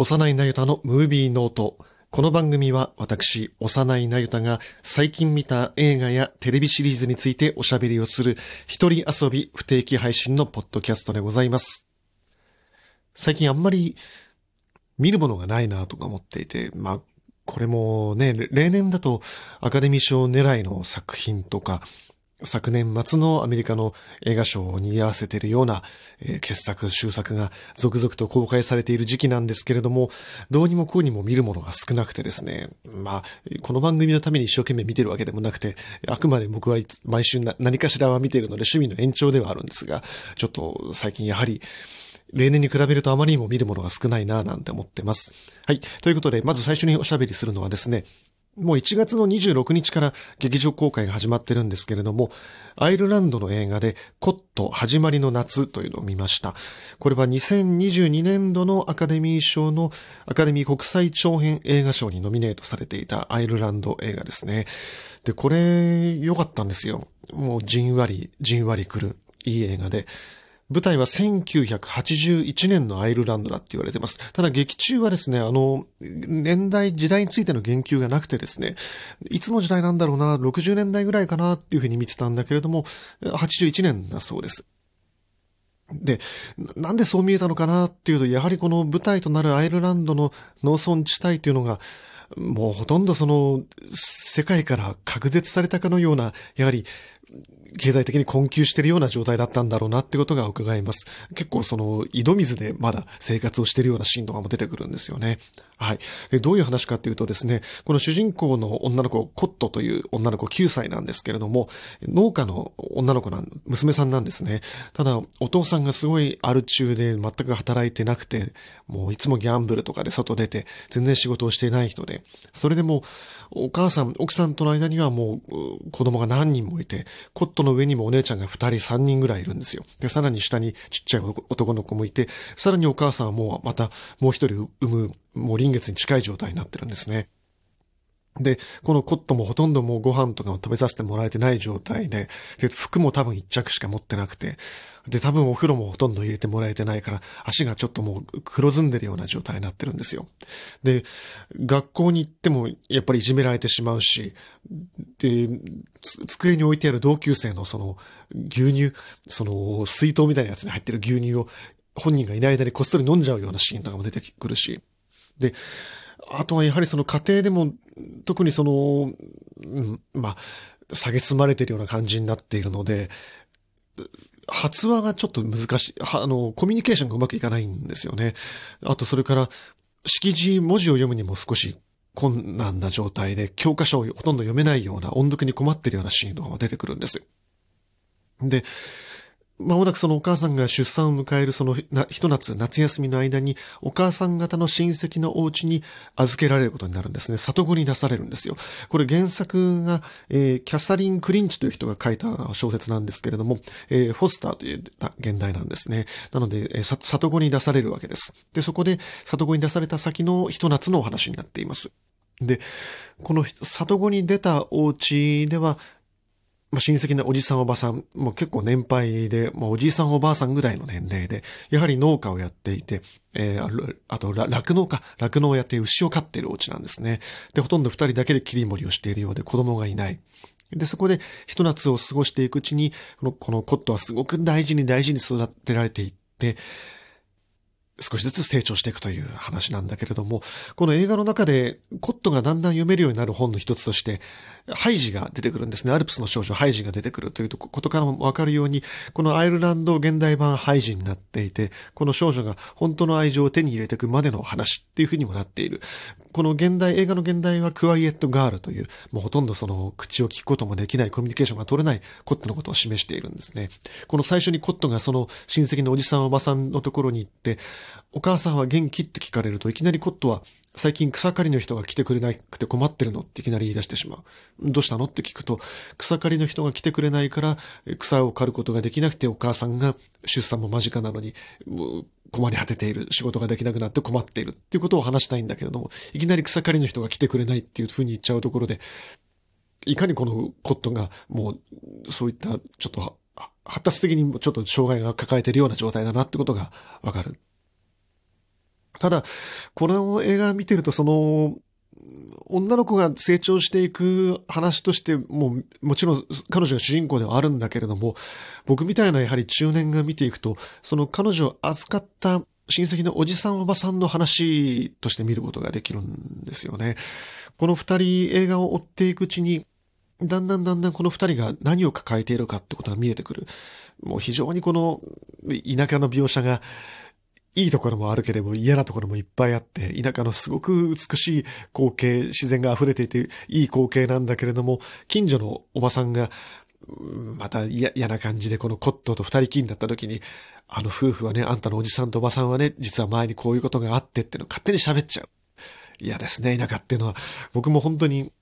幼いなゆたのムービーノート。この番組は私、幼いなゆたが最近見た映画やテレビシリーズについておしゃべりをする一人遊び不定期配信のポッドキャストでございます。最近あんまり見るものがないなとか思っていて、まあ、これもね、例年だとアカデミー賞狙いの作品とか、昨年末のアメリカの映画賞に合わせているような、えー、傑作、終作が続々と公開されている時期なんですけれども、どうにもこうにも見るものが少なくてですね、まあ、この番組のために一生懸命見てるわけでもなくて、あくまで僕は毎週何かしらは見ているので趣味の延長ではあるんですが、ちょっと最近やはり、例年に比べるとあまりにも見るものが少ないなぁなんて思ってます。はい。ということで、まず最初におしゃべりするのはですね、もう1月の26日から劇場公開が始まってるんですけれども、アイルランドの映画でコット始まりの夏というのを見ました。これは2022年度のアカデミー賞のアカデミー国際長編映画賞にノミネートされていたアイルランド映画ですね。で、これ良かったんですよ。もうじんわり、じんわり来るいい映画で。舞台は1981年のアイルランドだって言われてます。ただ劇中はですね、あの、年代、時代についての言及がなくてですね、いつの時代なんだろうな、60年代ぐらいかなっていうふうに見てたんだけれども、81年だそうです。で、なんでそう見えたのかなっていうと、やはりこの舞台となるアイルランドの農村地帯というのが、もうほとんどその、世界から隔絶されたかのような、やはり経済的に困窮しているような状態だったんだろうなってことが伺えます。結構その井戸水でまだ生活をしているようなシーンとかも出てくるんですよね。はい。で、どういう話かっていうとですね、この主人公の女の子、コットという女の子9歳なんですけれども、農家の女の子なん、娘さんなんですね。ただ、お父さんがすごいアル中で全く働いてなくて、もういつもギャンブルとかで外出て、全然仕事をしていない人で、それでも、お母さん、奥さんとの間にはもう子供が何人もいて、コットの上にもお姉ちゃんが2人3人ぐらいいるんですよ。で、さらに下にちっちゃい男の子もいて、さらにお母さんはもうまたもう一人産む、もう臨月に近い状態になってるんですね。で、このコットもほとんどもうご飯とかを食べさせてもらえてない状態で、で、服も多分一着しか持ってなくて、で、多分お風呂もほとんど入れてもらえてないから、足がちょっともう黒ずんでるような状態になってるんですよ。で、学校に行ってもやっぱりいじめられてしまうし、で、机に置いてある同級生のその牛乳、その水筒みたいなやつに入ってる牛乳を本人がいない間にこっそり飲んじゃうようなシーンとかも出てくるし、で、あとはやはりその家庭でも、特にその、うん、まあ、下げまれてるような感じになっているので、発話がちょっと難しい、あの、コミュニケーションがうまくいかないんですよね。あと、それから、識字文字を読むにも少し困難な状態で、教科書をほとんど読めないような、音読に困ってるようなシーンとかも出てくるんです。で、まもなくそのお母さんが出産を迎えるそのひと夏、夏休みの間に、お母さん方の親戚のお家に預けられることになるんですね。里子に出されるんですよ。これ原作が、えー、キャサリン・クリンチという人が書いた小説なんですけれども、えー、フォスターという現代なんですね。なので、えー、里子に出されるわけです。で、そこで里子に出された先のひと夏のお話になっています。で、この里子に出たお家では、まあ、親戚のおじさんおばさん、もう結構年配で、まあ、おじいさんおばあさんぐらいの年齢で、やはり農家をやっていて、えー、あと、酪農か、酪農をやって牛を飼っているお家なんですね。で、ほとんど二人だけで切り盛りをしているようで子供がいない。で、そこで一夏を過ごしていくうちに、このこのコットはすごく大事に大事に育てられていって、少しずつ成長していくという話なんだけれども、この映画の中でコットがだんだん読めるようになる本の一つとして、ハイジが出てくるんですね。アルプスの少女ハイジが出てくるというとことからもわかるように、このアイルランド現代版ハイジになっていて、この少女が本当の愛情を手に入れていくまでの話っていうふうにもなっている。この現代、映画の現代はクワイエットガールという、もうほとんどその口を聞くこともできないコミュニケーションが取れないコットのことを示しているんですね。この最初にコットがその親戚のおじさんおばさんのところに行って、お母さんは元気って聞かれるといきなりコットは最近草刈りの人が来てくれなくて困ってるのっていきなり言い出してしまう。どうしたの？って聞くと、草刈りの人が来てくれないから、草を刈ることができなくてお母さんが出産も間近なのに、困り果てている、仕事ができなくなって困っているっていうことを話したいんだけれども、いきなり草刈りの人が来てくれないっていうふうに言っちゃうところで、いかにこのコットがもう、そういったちょっと発達的にちょっと障害が抱えているような状態だなってことがわかる。ただ、この映画見てるとその、女の子が成長していく話として、も、もちろん彼女が主人公ではあるんだけれども、僕みたいなやはり中年が見ていくと、その彼女を扱った親戚のおじさんおばさんの話として見ることができるんですよね。この二人映画を追っていくうちに、だんだんだんだんこの二人が何を抱えているかってことが見えてくる。もう非常にこの田舎の描写がいいところもあるけれども嫌なところもいっぱいあって、田舎のすごく美しい光景、自然が溢れていていい光景なんだけれども、近所のおばさんが、また嫌な感じでこのコットーと二人きりになった時に、あの夫婦はね、あんたのおじさんとおばさんはね、実は前にこういうことがあってっての勝手に喋っちゃう。嫌ですね、田舎っていうのは。僕も本当に、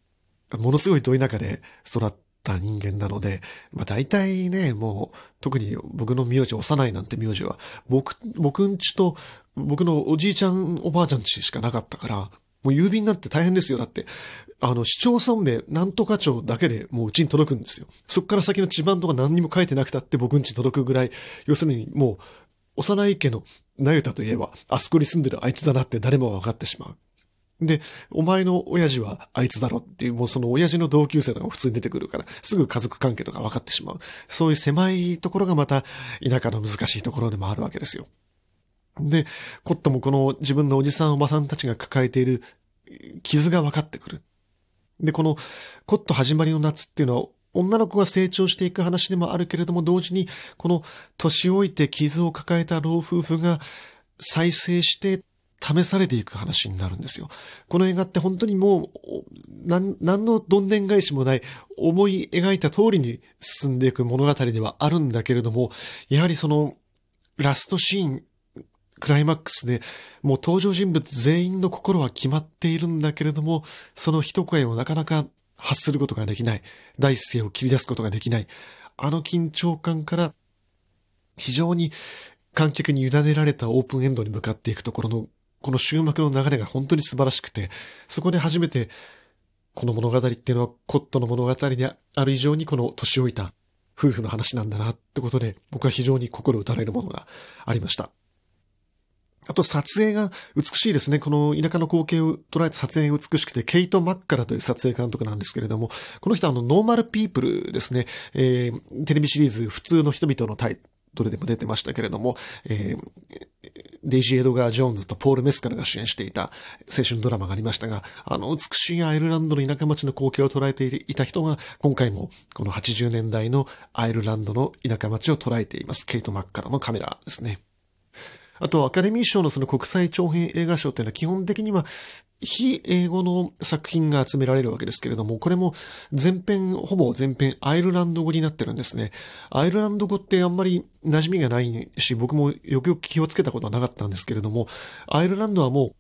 ものすごいど田舎で育った人間なので、まあ大体ね、もう、特に僕の名字、幼いなんて名字は、僕、僕んちと、僕のおじいちゃん、おばあちゃんちしかなかったから、もう郵便なんて大変ですよ。だって、あの、市町村名、なんとか町だけでもううちに届くんですよ。そっから先の地番とか何にも書いてなくたって僕んち届くぐらい、要するにもう、幼い家のなゆたといえば、あそこに住んでるあいつだなって誰もが分かってしまう。で、お前の親父はあいつだろっていう、もうその親父の同級生とかも普通に出てくるから、すぐ家族関係とか分かってしまう。そういう狭いところがまた田舎の難しいところでもあるわけですよ。で、コットもこの自分のおじさんおばさんたちが抱えている傷が分かってくる。で、このコット始まりの夏っていうのは女の子が成長していく話でもあるけれども、同時に、この年老いて傷を抱えた老夫婦が再生して試されていく話になるんですよ。この映画って本当にもう、なん何のどんでん返しもない、思い描いた通りに進んでいく物語ではあるんだけれども、やはりその、ラストシーン、クライマックスで、もう登場人物全員の心は決まっているんだけれども、その一声をなかなか発することができない。第一声を切り出すことができない。あの緊張感から、非常に観客に委ねられたオープンエンドに向かっていくところのこの終幕の流れが本当に素晴らしくて、そこで初めて、この物語っていうのはコットの物語である以上にこの年老いた夫婦の話なんだなってことで、僕は非常に心打たれるものがありました。あと撮影が美しいですね。この田舎の光景を捉えた撮影が美しくて、ケイト・マッカラという撮影監督なんですけれども、この人はあの、ノーマルピープルですね。えー、テレビシリーズ、普通の人々のタイトルでも出てましたけれども、えー、デイジー・エドガー・ジョーンズとポール・メスカルが主演していた青春ドラマがありましたが、あの美しいアイルランドの田舎町の光景を捉えていた人が、今回もこの80年代のアイルランドの田舎町を捉えています。ケイト・マッカラのカメラですね。あと、アカデミー賞のその国際長編映画賞っていうのは基本的には非英語の作品が集められるわけですけれども、これも全編、ほぼ全編アイルランド語になってるんですね。アイルランド語ってあんまり馴染みがないし、僕もよくよく気をつけたことはなかったんですけれども、アイルランドはもう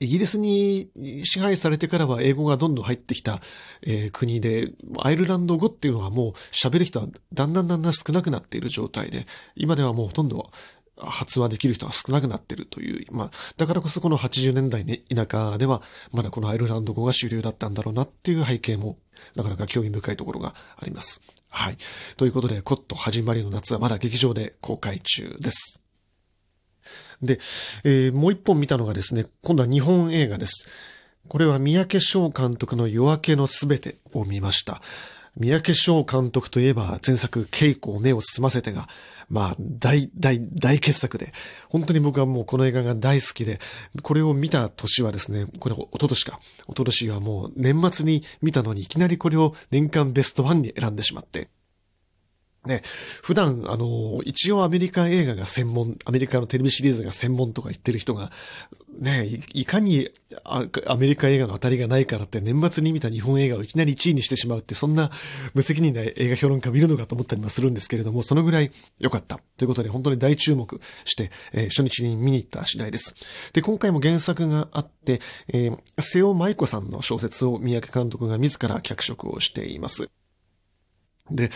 イギリスに支配されてからは英語がどんどん入ってきた、えー、国で、アイルランド語っていうのはもう喋る人はだんだんだんだん少なくなっている状態で、今ではもうほとんど発話できる人は少なくなってるという、まあ、だからこそこの80年代ね、田舎では、まだこのアイルランド語が主流だったんだろうなっていう背景も、なかなか興味深いところがあります。はい。ということで、コット始まりの夏はまだ劇場で公開中です。で、えー、もう一本見たのがですね、今度は日本映画です。これは三宅翔監督の夜明けのすべてを見ました。三宅翔監督といえば前作稽古を目を澄ませてが、まあ、大、大、大傑作で、本当に僕はもうこの映画が大好きで、これを見た年はですね、これおととしか。おととしはもう年末に見たのにいきなりこれを年間ベストワンに選んでしまって、ね、普段、あの、一応アメリカ映画が専門、アメリカのテレビシリーズが専門とか言ってる人が、ね、いかにアメリカ映画の当たりがないからって年末に見た日本映画をいきなり1位にしてしまうって、そんな無責任な映画評論家見るのかと思ったりもするんですけれども、そのぐらい良かった。ということで、本当に大注目して、えー、初日に見に行った次第です。で、今回も原作があって、えー、瀬尾舞子さんの小説を三宅監督が自ら脚色をしています。で、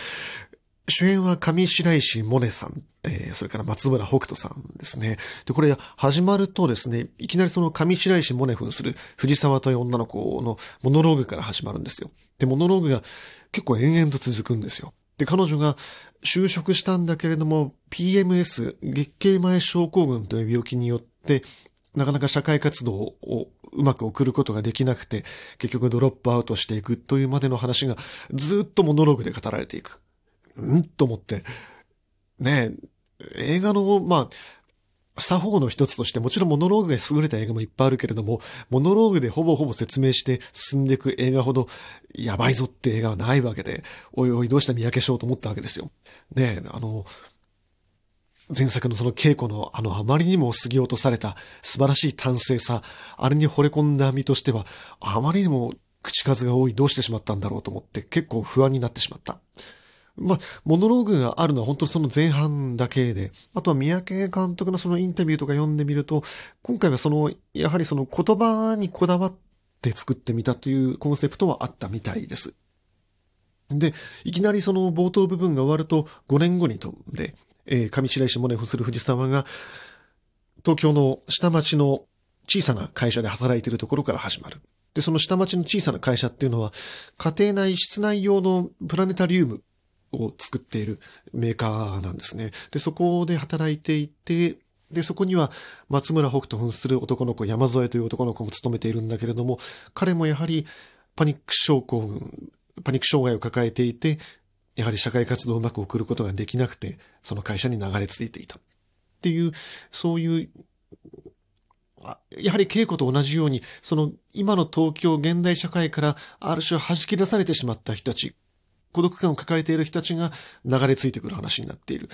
主演は上白石萌音さん、えー、それから松村北斗さんですね。で、これ始まるとですね、いきなりその上白石萌音扮する藤沢という女の子のモノローグから始まるんですよ。で、モノローグが結構延々と続くんですよ。で、彼女が就職したんだけれども、PMS、月経前症候群という病気によって、なかなか社会活動をうまく送ることができなくて、結局ドロップアウトしていくというまでの話がずっとモノローグで語られていく。うんと思って。ね、映画の、まあ、作法の一つとして、もちろんモノローグが優れた映画もいっぱいあるけれども、モノローグでほぼほぼ説明して進んでいく映画ほど、やばいぞって映画はないわけで、おいおいどうした三宅翔と思ったわけですよ。ねえ、あの、前作のその稽古のあのあまりにも過ぎ落とされた素晴らしい単性さ、あれに惚れ込んだ身としては、あまりにも口数が多いどうしてしまったんだろうと思って結構不安になってしまった。まあ、モノローグがあるのは本当その前半だけで、あとは三宅監督のそのインタビューとか読んでみると、今回はその、やはりその言葉にこだわって作ってみたというコンセプトはあったみたいです。で、いきなりその冒頭部分が終わると5年後に飛んで、えー、上白石萌音をする藤沢が、東京の下町の小さな会社で働いているところから始まる。で、その下町の小さな会社っていうのは、家庭内、室内用のプラネタリウムを作っているメーカーなんですね。で、そこで働いていて、で、そこには松村北と扮する男の子、山添という男の子も務めているんだけれども、彼もやはりパニック症候群、パニック障害を抱えていて、やはり社会活動をうまく送ることができなくて、その会社に流れ着いていた。っていう、そういう、やはり稽古と同じように、その今の東京現代社会からある種弾き出されてしまった人たち、孤独感を抱えている人たちが流れ着いてくる話になっている。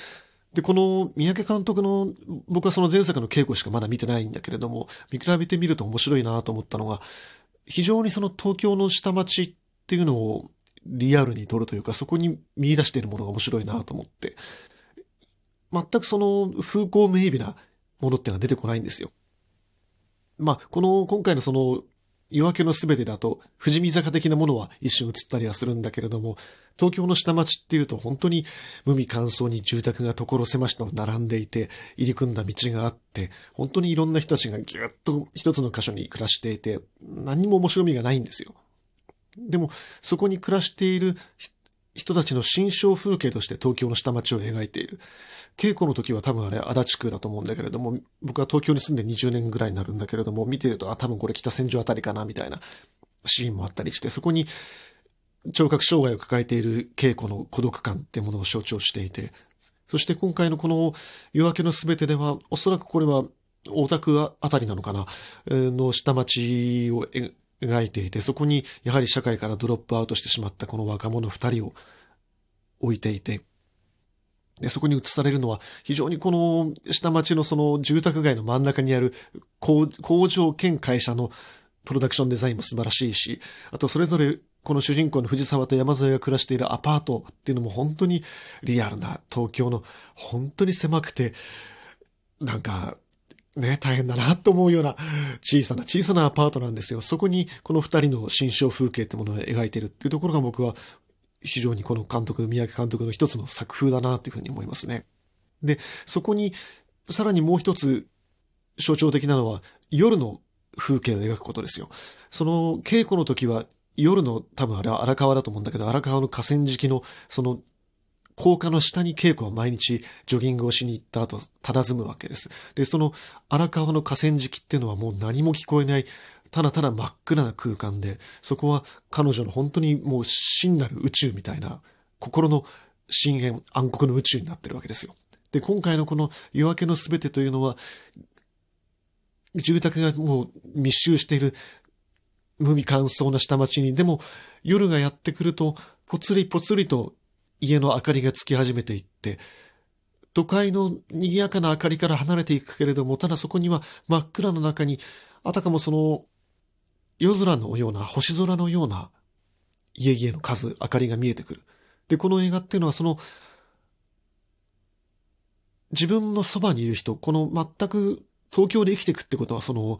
で、この三宅監督の、僕はその前作の稽古しかまだ見てないんだけれども、見比べてみると面白いなと思ったのが、非常にその東京の下町っていうのをリアルに撮るというか、そこに見出しているものが面白いなと思って、全くその風光明媚なものっていうのは出てこないんですよ。まあ、この、今回のその、夜明けのすべてだと、富士見坂的なものは一瞬映ったりはするんだけれども、東京の下町っていうと本当に無味乾燥に住宅が所狭しと並んでいて、入り組んだ道があって、本当にいろんな人たちがぎゅっと一つの箇所に暮らしていて、何も面白みがないんですよ。でも、そこに暮らしている人たちの心象風景として東京の下町を描いている。稽古の時は多分あれ、足立区だと思うんだけれども、僕は東京に住んで20年ぐらいになるんだけれども、見てると、あ、多分これ北千住あたりかな、みたいなシーンもあったりして、そこに聴覚障害を抱えている稽古の孤独感ってものを象徴していて、そして今回のこの夜明けのすべてでは、おそらくこれは大田区あたりなのかな、の下町を描いていて、そこにやはり社会からドロップアウトしてしまったこの若者二人を置いていて、で、そこに映されるのは、非常にこの下町のその住宅街の真ん中にある工場兼会社のプロダクションデザインも素晴らしいし、あとそれぞれこの主人公の藤沢と山添が暮らしているアパートっていうのも本当にリアルな東京の本当に狭くて、なんかね、大変だなと思うような小さな小さなアパートなんですよ。そこにこの二人の心象風景ってものを描いてるっていうところが僕は非常にこの監督、三宅監督の一つの作風だなっていうふうに思いますね。で、そこにさらにもう一つ象徴的なのは夜の風景を描くことですよ。その稽古の時は夜の多分あれは荒川だと思うんだけど、荒川の河川敷のその高架の下に稽古は毎日ジョギングをしに行った後、佇むわけです。で、その荒川の河川敷っていうのはもう何も聞こえない、ただただ真っ暗な空間で、そこは彼女の本当にもう真なる宇宙みたいな、心の深淵、暗黒の宇宙になってるわけですよ。で、今回のこの夜明けのすべてというのは、住宅がもう密集している無味乾燥な下町に、でも夜がやってくると、ぽつりぽつりと家の明かりがつき始めていって、都会の賑やかな明かりから離れていくけれども、ただそこには真っ暗の中に、あたかもその夜空のような、星空のような家々の数、明かりが見えてくる。で、この映画っていうのはその、自分のそばにいる人、この全く東京で生きていくってことは、その、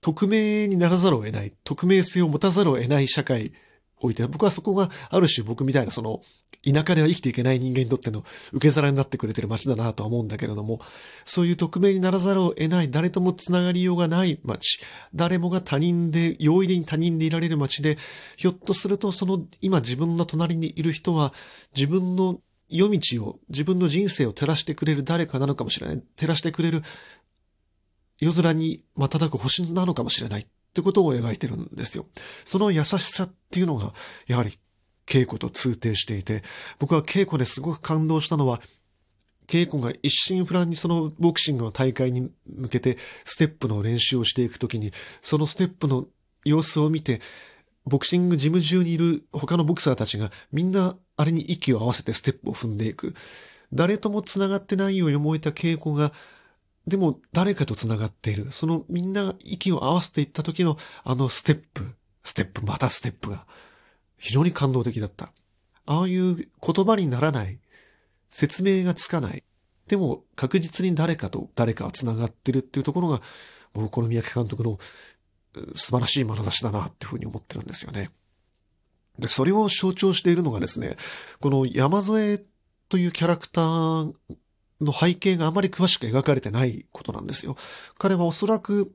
匿名にならざるを得ない、匿名性を持たざるを得ない社会置いて、僕はそこがある種僕みたいなその、田舎では生きていけない人間にとっての受け皿になってくれてる街だなとは思うんだけれども、そういう匿名にならざるを得ない、誰ともつながりようがない街、誰もが他人で、容易に他人でいられる街で、ひょっとするとその今自分の隣にいる人は、自分の夜道を、自分の人生を照らしてくれる誰かなのかもしれない。照らしてくれる夜空に瞬く星なのかもしれないってことを描いてるんですよ。その優しさっていうのが、やはり稽古と通底していて、僕は稽古ですごく感動したのは、稽古が一心不乱にそのボクシングの大会に向けてステップの練習をしていくときに、そのステップの様子を見て、ボクシングジム中にいる他のボクサーたちがみんなあれに息を合わせてステップを踏んでいく。誰とも繋がってないように思えた稽古が、でも誰かと繋がっている。そのみんなが息を合わせていった時のあのステップ、ステップ、またステップが非常に感動的だった。ああいう言葉にならない説明がつかない。でも確実に誰かと誰かは繋がってるっていうところが、僕この三宅監督の素晴らしい眼差しだなっていうふうに思ってるんですよね。で、それを象徴しているのがですね、この山添というキャラクターの背景があまり詳しく描かれてないことなんですよ。彼はおそらく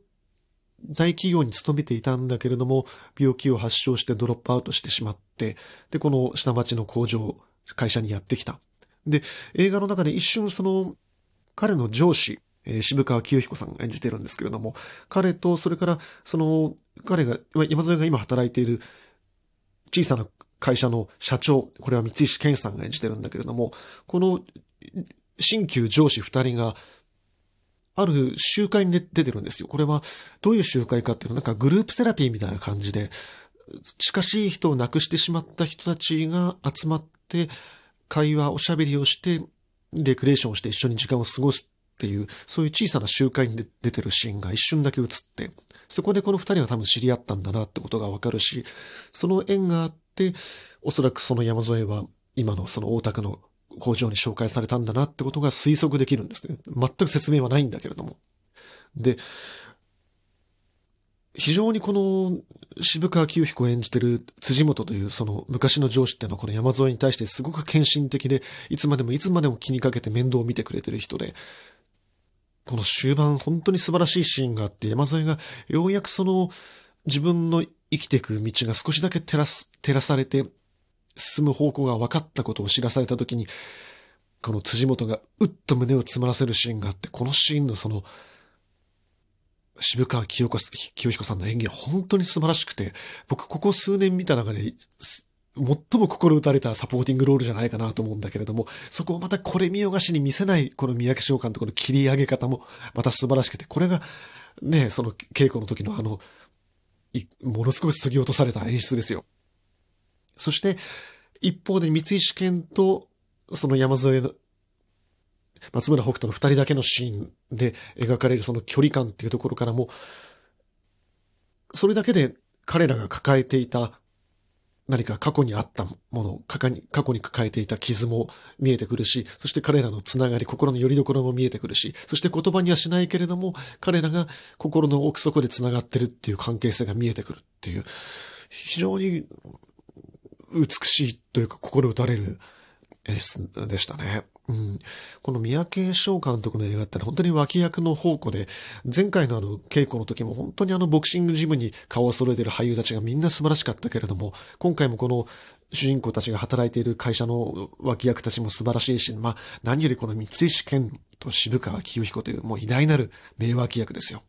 大企業に勤めていたんだけれども、病気を発症してドロップアウトしてしまって、で、この下町の工場、会社にやってきた。で、映画の中で一瞬その、彼の上司、えー、渋川清彦さんが演じてるんですけれども、彼と、それから、その、彼が、山添が今働いている小さな会社の社長、これは三石健さんが演じてるんだけれども、この、新旧上司二人が、ある集会に出てるんですよ。これは、どういう集会かっていうと、なんかグループセラピーみたいな感じで、近しい人を亡くしてしまった人たちが集まって、会話、おしゃべりをして、レクレーションをして一緒に時間を過ごすっていう、そういう小さな集会に出てるシーンが一瞬だけ映って、そこでこの二人は多分知り合ったんだなってことがわかるし、その縁があって、おそらくその山添は今のその大田区の工場に紹介されたんだなってことが推測できるんですね。全く説明はないんだけれども。で、非常にこの渋川清彦を演じてる辻元というその昔の上司っていうのはこの山添に対してすごく献身的で、いつまでもいつまでも気にかけて面倒を見てくれてる人で、この終盤本当に素晴らしいシーンがあって、山添がようやくその自分の生きていく道が少しだけ照らす、照らされて進む方向が分かったことを知らされた時に、この辻元がうっと胸を詰まらせるシーンがあって、このシーンのその渋川清子清彦さんの演技は本当に素晴らしくて、僕ここ数年見た中で、最も心打たれたサポーティングロールじゃないかなと思うんだけれども、そこをまたこれ見よがしに見せない、この三宅翔監督の切り上げ方もまた素晴らしくて、これがね、その稽古の時のあの、ものすごく削ぎ落とされた演出ですよ。そして、一方で三石健と、その山添の松村北斗の二人だけのシーンで描かれるその距離感っていうところからも、それだけで彼らが抱えていた何か過去にあったもの、過去に、抱えていた傷も見えてくるし、そして彼らのつながり、心の拠り所も見えてくるし、そして言葉にはしないけれども、彼らが心の奥底でつながってるっていう関係性が見えてくるっていう、非常に美しいというか心打たれる演出でしたね。うん、この三宅翔監督の映画って本当に脇役の宝庫で、前回のあの稽古の時も本当にあのボクシングジムに顔を揃えている俳優たちがみんな素晴らしかったけれども、今回もこの主人公たちが働いている会社の脇役たちも素晴らしいし、まあ何よりこの三石健と渋川清彦というもう偉大なる名脇役ですよ。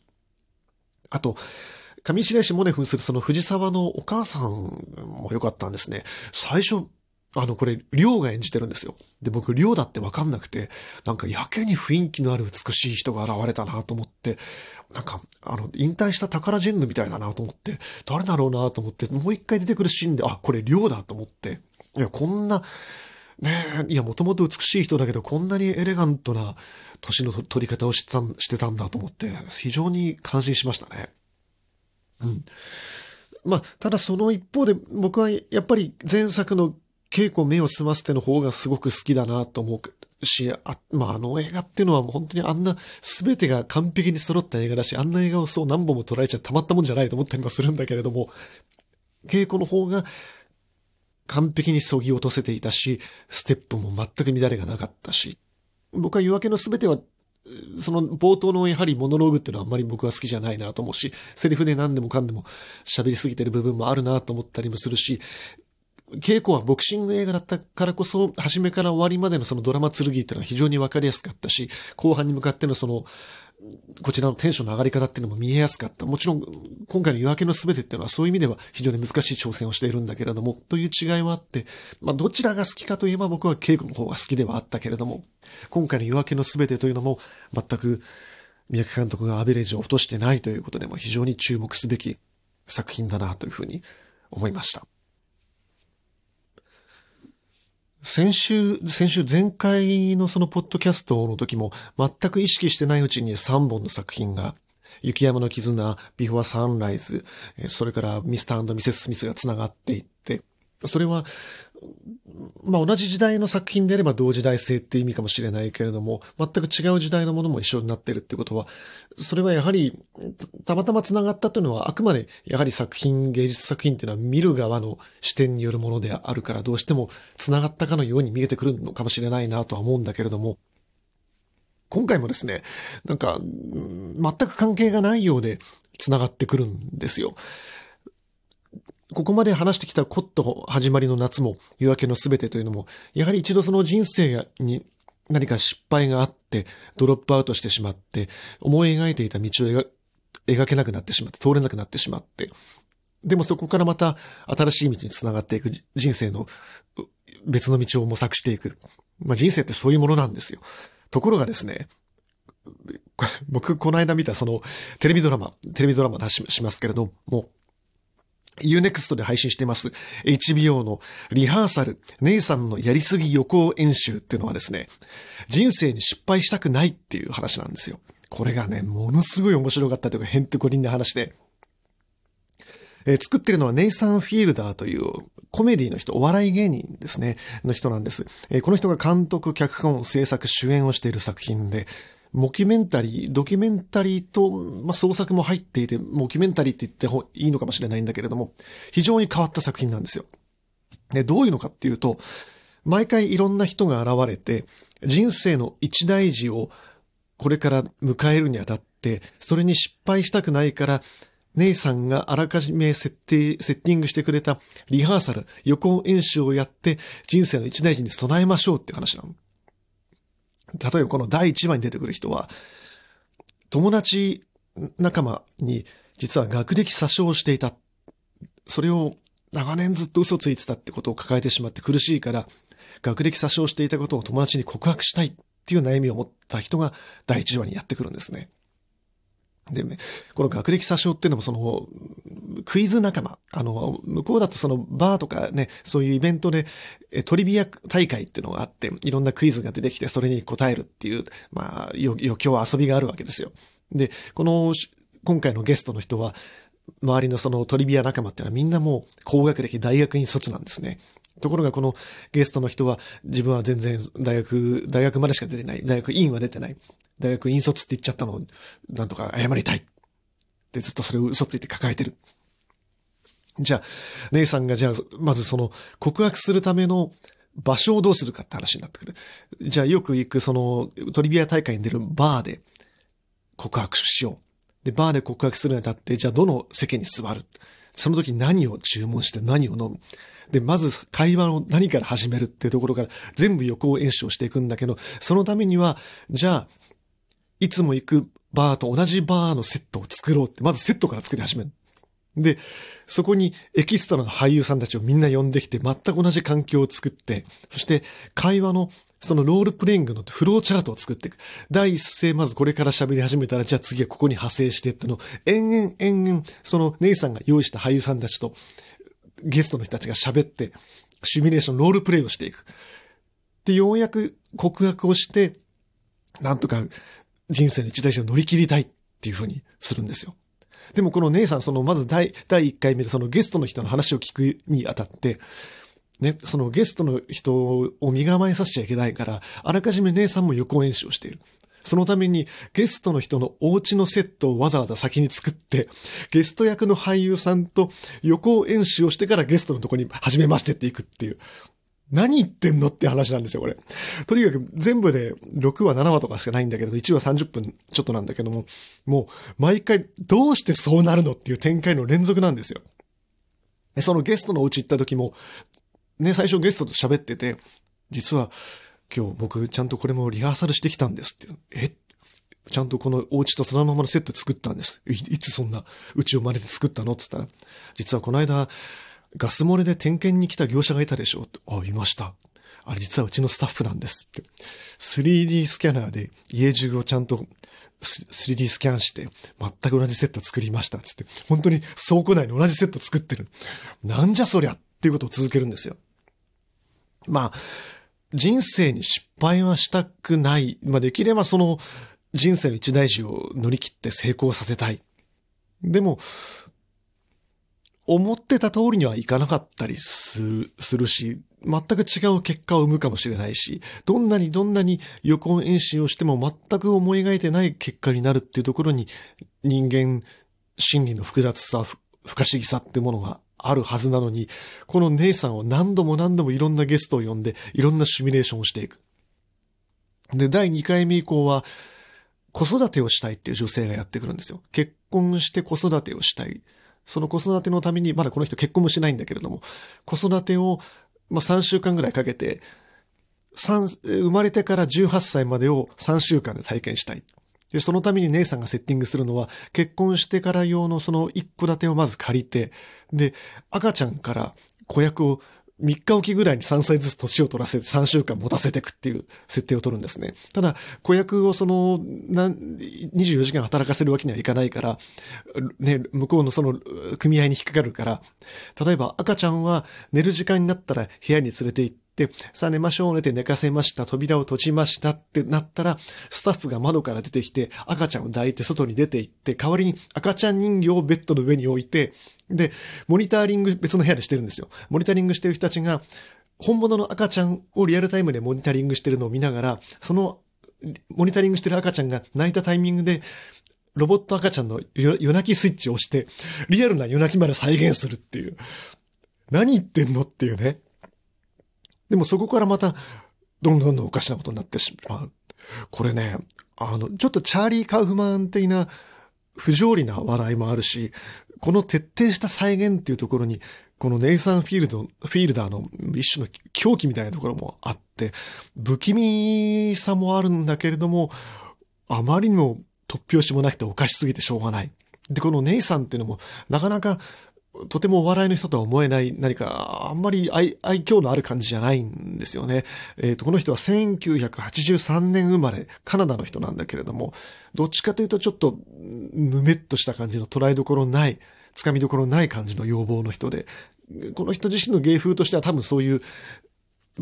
あと、上白石萌音扮するその藤沢のお母さんも良かったんですね。最初、あの、これ、りょうが演じてるんですよ。で、僕、りょうだってわかんなくて、なんかやけに雰囲気のある美しい人が現れたなと思って、なんか、あの、引退したタカラジェンヌみたいだなと思って、誰だろうなと思って、もう一回出てくるシーンで、あ、これりょうだと思って、いや、こんな、ねえ、いや、もともと美しい人だけど、こんなにエレガントな年の取り方をしてたしてたんだと思って、非常に感心しましたね。うん。まあ、ただその一方で僕はやっぱり前作の稽古目を澄ませての方がすごく好きだなと思うし、あ、まあ、あの映画っていうのは本当にあんな全てが完璧に揃った映画だし、あんな映画をそう何本も捉えちゃたまったもんじゃないと思ったりもするんだけれども、稽古の方が完璧に削ぎ落とせていたし、ステップも全く乱れがなかったし、僕は夜明けの全てはその冒頭のやはりモノローグっていうのはあんまり僕は好きじゃないなと思うし、セリフで何でもかんでも喋りすぎてる部分もあるなと思ったりもするし、稽古はボクシング映画だったからこそ、初めから終わりまでのそのドラマ剣っていうのは非常にわかりやすかったし、後半に向かってのその、こちらのテンションの上がり方っていうのも見えやすかった。もちろん、今回の夜明けの全てっていうのはそういう意味では非常に難しい挑戦をしているんだけれども、という違いはあって、まあどちらが好きかといえば僕は稽古の方が好きではあったけれども、今回の夜明けの全てというのも全く三宅監督がアベレージを落としてないということでも非常に注目すべき作品だなというふうに思いました。先週、先週前回のそのポッドキャストの時も全く意識してないうちに3本の作品が雪山の絆、ビフォーサンライズ、それからミスターミセス・スミスが繋がっていって、それは、まあ、同じ時代の作品であれば同時代性っていう意味かもしれないけれども、全く違う時代のものも一緒になってるってことは、それはやはり、たまたま繋がったというのは、あくまで、やはり作品、芸術作品っていうのは見る側の視点によるものであるから、どうしても繋がったかのように見えてくるのかもしれないなとは思うんだけれども、今回もですね、なんか、全く関係がないようで繋がってくるんですよ。ここまで話してきたコット始まりの夏も夜明けのすべてというのも、やはり一度その人生に何か失敗があって、ドロップアウトしてしまって、思い描いていた道を描けなくなってしまって、通れなくなってしまって、でもそこからまた新しい道につながっていく人生の別の道を模索していく。まあ人生ってそういうものなんですよ。ところがですね、僕、この間見たそのテレビドラマ、テレビドラマの話しますけれども、Unext で配信してます HBO のリハーサル、ネイさんのやりすぎ予行演習っていうのはですね、人生に失敗したくないっていう話なんですよ。これがね、ものすごい面白かったというか、へんてこりんな話で。えー、作ってるのはネイサン・フィールダーというコメディの人、お笑い芸人ですね、の人なんです。えー、この人が監督、脚本、制作、主演をしている作品で、モキュメンタリー、ドキュメンタリーと、まあ、創作も入っていて、モキュメンタリーって言っていいのかもしれないんだけれども、非常に変わった作品なんですよ。で、どういうのかっていうと、毎回いろんな人が現れて、人生の一大事をこれから迎えるにあたって、それに失敗したくないから、姉さんがあらかじめ設定、セッティングしてくれたリハーサル、予行演習をやって人生の一大事に備えましょうって話なの。例えばこの第1話に出てくる人は、友達仲間に実は学歴詐称していた。それを長年ずっと嘘ついてたってことを抱えてしまって苦しいから、学歴詐称していたことを友達に告白したいっていう悩みを持った人が第1話にやってくるんですね。で、この学歴詐称っていうのもその、クイズ仲間。あの、向こうだとそのバーとかね、そういうイベントで、トリビア大会っていうのがあって、いろんなクイズが出てきて、それに答えるっていう、まあ、余興遊びがあるわけですよ。で、この、今回のゲストの人は、周りのそのトリビア仲間っていうのはみんなもう高学歴大学院卒なんですね。ところがこのゲストの人は自分は全然大学、大学までしか出てない。大学院は出てない。大学院卒って言っちゃったのを、なんとか謝りたい。で、ずっとそれを嘘ついて抱えてる。じゃあ、姉さんがじゃあ、まずその告白するための場所をどうするかって話になってくる。じゃあよく行くそのトリビア大会に出るバーで告白しよう。で、バーで告白するにあたって、じゃあどの席に座る。その時何を注文して何を飲む。で、まず会話を何から始めるっていうところから全部予行演習をしていくんだけど、そのためには、じゃあ、いつも行くバーと同じバーのセットを作ろうって、まずセットから作り始める。で、そこにエキストラの俳優さんたちをみんな呼んできて、全く同じ環境を作って、そして会話のそのロールプレイングのフローチャートを作っていく。第一声まずこれから喋り始めたら、じゃあ次はここに派生してっての、延々延々、その姉さんが用意した俳優さんたちとゲストの人たちが喋って、シミュレーション、ロールプレイをしていく。で、ようやく告白をして、なんとか人生の一大事を乗り切りたいっていうふうにするんですよ。でもこの姉さん、その、まず第、第1回目でそのゲストの人の話を聞くにあたって、ね、そのゲストの人を身構えさせちゃいけないから、あらかじめ姉さんも予行演習をしている。そのためにゲストの人のお家のセットをわざわざ先に作って、ゲスト役の俳優さんと予行演習をしてからゲストのとこに初めましてっていくっていう。何言ってんのって話なんですよ、これ。とにかく全部で6話、7話とかしかないんだけど、1話30分ちょっとなんだけども、もう毎回どうしてそうなるのっていう展開の連続なんですよ。そのゲストのお家行った時も、ね、最初ゲストと喋ってて、実は今日僕ちゃんとこれもリハーサルしてきたんですって。え？ちゃんとこのお家とそのままのセット作ったんです。いいつそんなうちを真似て作ったの？って言ったら、実はこの間、ガス漏れで点検に来た業者がいたでしょあ、いました。あれ実はうちのスタッフなんですって。3D スキャナーで家中をちゃんと 3D スキャンして、全く同じセット作りました。つって、本当に倉庫内に同じセット作ってる。なんじゃそりゃっていうことを続けるんですよ。まあ、人生に失敗はしたくない。まあ、できればその人生の一大事を乗り切って成功させたい。でも、思ってた通りにはいかなかったりする、するし、全く違う結果を生むかもしれないし、どんなにどんなに予行演習をしても全く思い描いてない結果になるっていうところに人間心理の複雑さ、不可思議さってものがあるはずなのに、この姉さんを何度も何度もいろんなゲストを呼んで、いろんなシミュレーションをしていく。で、第2回目以降は、子育てをしたいっていう女性がやってくるんですよ。結婚して子育てをしたい。その子育てのために、まだこの人結婚もしないんだけれども、子育てをまあ、3週間ぐらいかけて、生まれてから18歳までを3週間で体験したい。で、そのために姉さんがセッティングするのは、結婚してから用のその一戸建てをまず借りて、で、赤ちゃんから子役を3日おきぐらいに3歳ずつ年を取らせて3週間持たせていくっていう設定を取るんですね。ただ、子役をその、24時間働かせるわけにはいかないから、ね、向こうのその組合に引っかかるから、例えば赤ちゃんは寝る時間になったら部屋に連れて行って、さあ寝ましょうねて寝かせました、扉を閉じましたってなったら、スタッフが窓から出てきて、赤ちゃんを抱いて外に出て行って、代わりに赤ちゃん人形をベッドの上に置いて、で、モニタリング別の部屋でしてるんですよ。モニタリングしてる人たちが、本物の赤ちゃんをリアルタイムでモニタリングしてるのを見ながら、その、モニタリングしてる赤ちゃんが泣いたタイミングで、ロボット赤ちゃんの夜泣きスイッチを押して、リアルな夜泣きまで再現するっていう。何言ってんのっていうね。でもそこからまた、どんどんどんおかしなことになってしまう。これね、あの、ちょっとチャーリー・カウフマン的な不条理な笑いもあるし、この徹底した再現っていうところに、このネイサン・フィールド、フィールダーの一種の狂気みたいなところもあって、不気味さもあるんだけれども、あまりにも突拍子もなくておかしすぎてしょうがない。で、このネイさんっていうのも、なかなかとてもお笑いの人とは思えない何かあんまり愛愛嬌のある感じじゃないんですよね。えっ、ー、と、この人は1983年生まれ、カナダの人なんだけれども、どっちかというとちょっとぬめっとした感じの捉えどころない、つかみどころない感じの要望の人で、この人自身の芸風としては多分そういう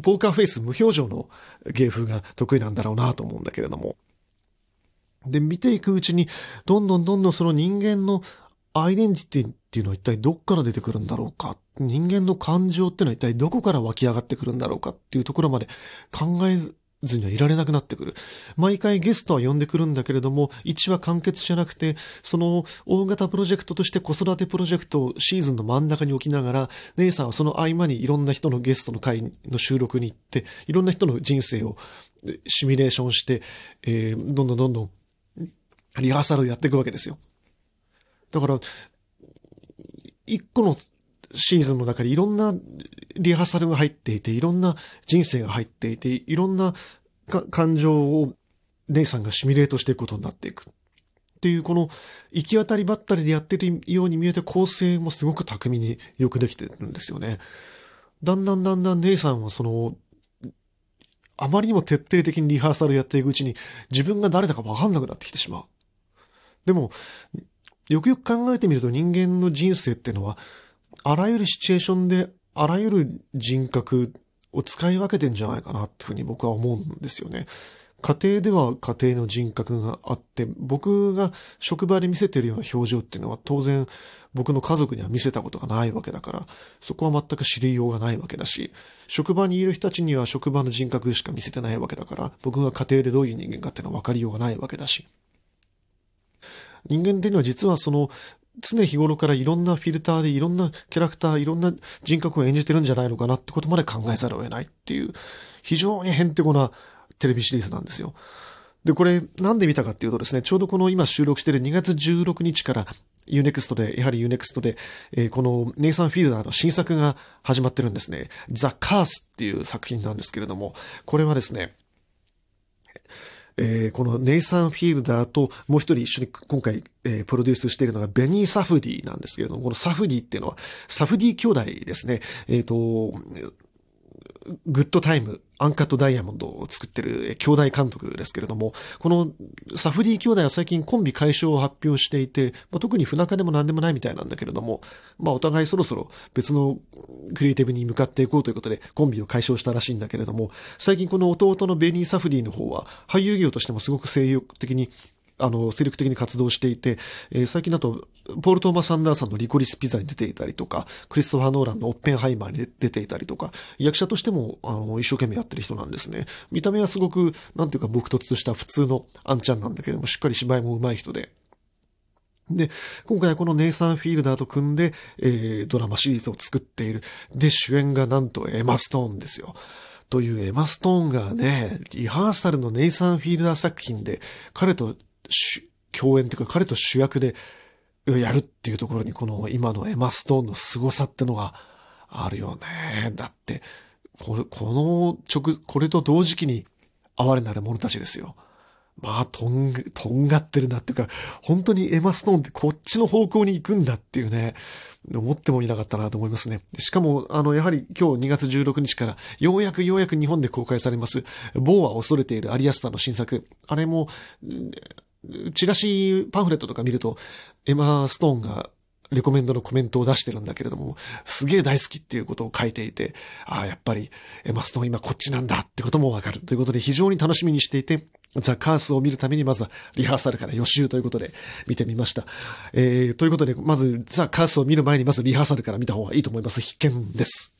ポーカーフェイス無表情の芸風が得意なんだろうなと思うんだけれども。で、見ていくうちに、どんどんどんどんその人間のアイデンティティっていうのは一体どっから出てくるんだろうか？人間の感情っていうのは一体どこから湧き上がってくるんだろうかっていうところまで考えずにはいられなくなってくる。毎回ゲストは呼んでくるんだけれども、1話完結じゃなくて、その大型プロジェクトとして子育てプロジェクトをシーズンの真ん中に置きながら、姉さんはその合間にいろんな人のゲストの会の収録に行って、いろんな人の人生をシミュレーションして、えー、どんどんどんどんリハーサルをやっていくわけですよ。だから、一個のシーズンの中にいろんなリハーサルが入っていて、いろんな人生が入っていて、いろんな感情を姉さんがシミュレートしていくことになっていく。っていう、この行き当たりばったりでやってるように見えて構成もすごく巧みによくできてるんですよね。だんだんだんだん姉さんはその、あまりにも徹底的にリハーサルやっていくうちに自分が誰だかわかんなくなってきてしまう。でも、よくよく考えてみると人間の人生っていうのは、あらゆるシチュエーションで、あらゆる人格を使い分けてんじゃないかなっていうふうに僕は思うんですよね。家庭では家庭の人格があって、僕が職場で見せてるような表情っていうのは当然僕の家族には見せたことがないわけだから、そこは全く知りようがないわけだし、職場にいる人たちには職場の人格しか見せてないわけだから、僕が家庭でどういう人間かっていうのは分かりようがないわけだし。人間っていうのは実はその、常日頃からいろんなフィルターでいろんなキャラクター、いろんな人格を演じてるんじゃないのかなってことまで考えざるを得ないっていう、非常にヘンテコなテレビシリーズなんですよ。で、これ、なんで見たかっていうとですね、ちょうどこの今収録している2月16日から Unext で、やはり Unext で、えー、このネイサン・フィールダーの新作が始まってるんですね。ザ・カースっていう作品なんですけれども、これはですね、えー、このネイサン・フィールダーともう一人一緒に今回、えー、プロデュースしているのがベニー・サフディなんですけれども、このサフディっていうのは、サフディ兄弟ですね。えっ、ー、と、グッドタイム、アンカットダイヤモンドを作ってる兄弟監督ですけれども、このサフディ兄弟は最近コンビ解消を発表していて、まあ、特に不仲でも何でもないみたいなんだけれども、まあお互いそろそろ別のクリエイティブに向かっていこうということでコンビを解消したらしいんだけれども、最近この弟のベニー・サフディの方は俳優業としてもすごく精力的にあの、精力的に活動していて、えー、最近だと、ポール・トーマス・アンダーソンのリコリス・ピザに出ていたりとか、クリストファー・ノーランのオッペンハイマーに出ていたりとか、役者としても、あの、一生懸命やってる人なんですね。見た目はすごく、なんていうか、僕突とした普通のアンちゃんなんだけども、しっかり芝居も上手い人で。で、今回はこのネイサン・フィールダーと組んで、えー、ドラマシリーズを作っている。で、主演がなんとエマ・ストーンですよ。というエマ・ストーンがね、リハーサルのネイサン・フィールダー作品で、彼と共演っていうか彼と主役でやるっていうところにこの今のエマ・ストーンの凄さってのがあるよね。だって、これ、この直、これと同時期に哀れなる者たちですよ。まあ、とん、とんがってるなっていうか、本当にエマ・ストーンってこっちの方向に行くんだっていうね、思ってもいなかったなと思いますね。しかも、あの、やはり今日2月16日から、ようやくようやく日本で公開されます、某は恐れているアリアスターの新作。あれも、チラシパンフレットとか見ると、エマー・ストーンがレコメンドのコメントを出してるんだけれども、すげえ大好きっていうことを書いていて、ああ、やっぱりエマ・ストーン今こっちなんだってこともわかるということで非常に楽しみにしていて、ザ・カースを見るためにまずはリハーサルから予習ということで見てみました。えー、ということで、まずザ・カースを見る前にまずリハーサルから見た方がいいと思います。必見です。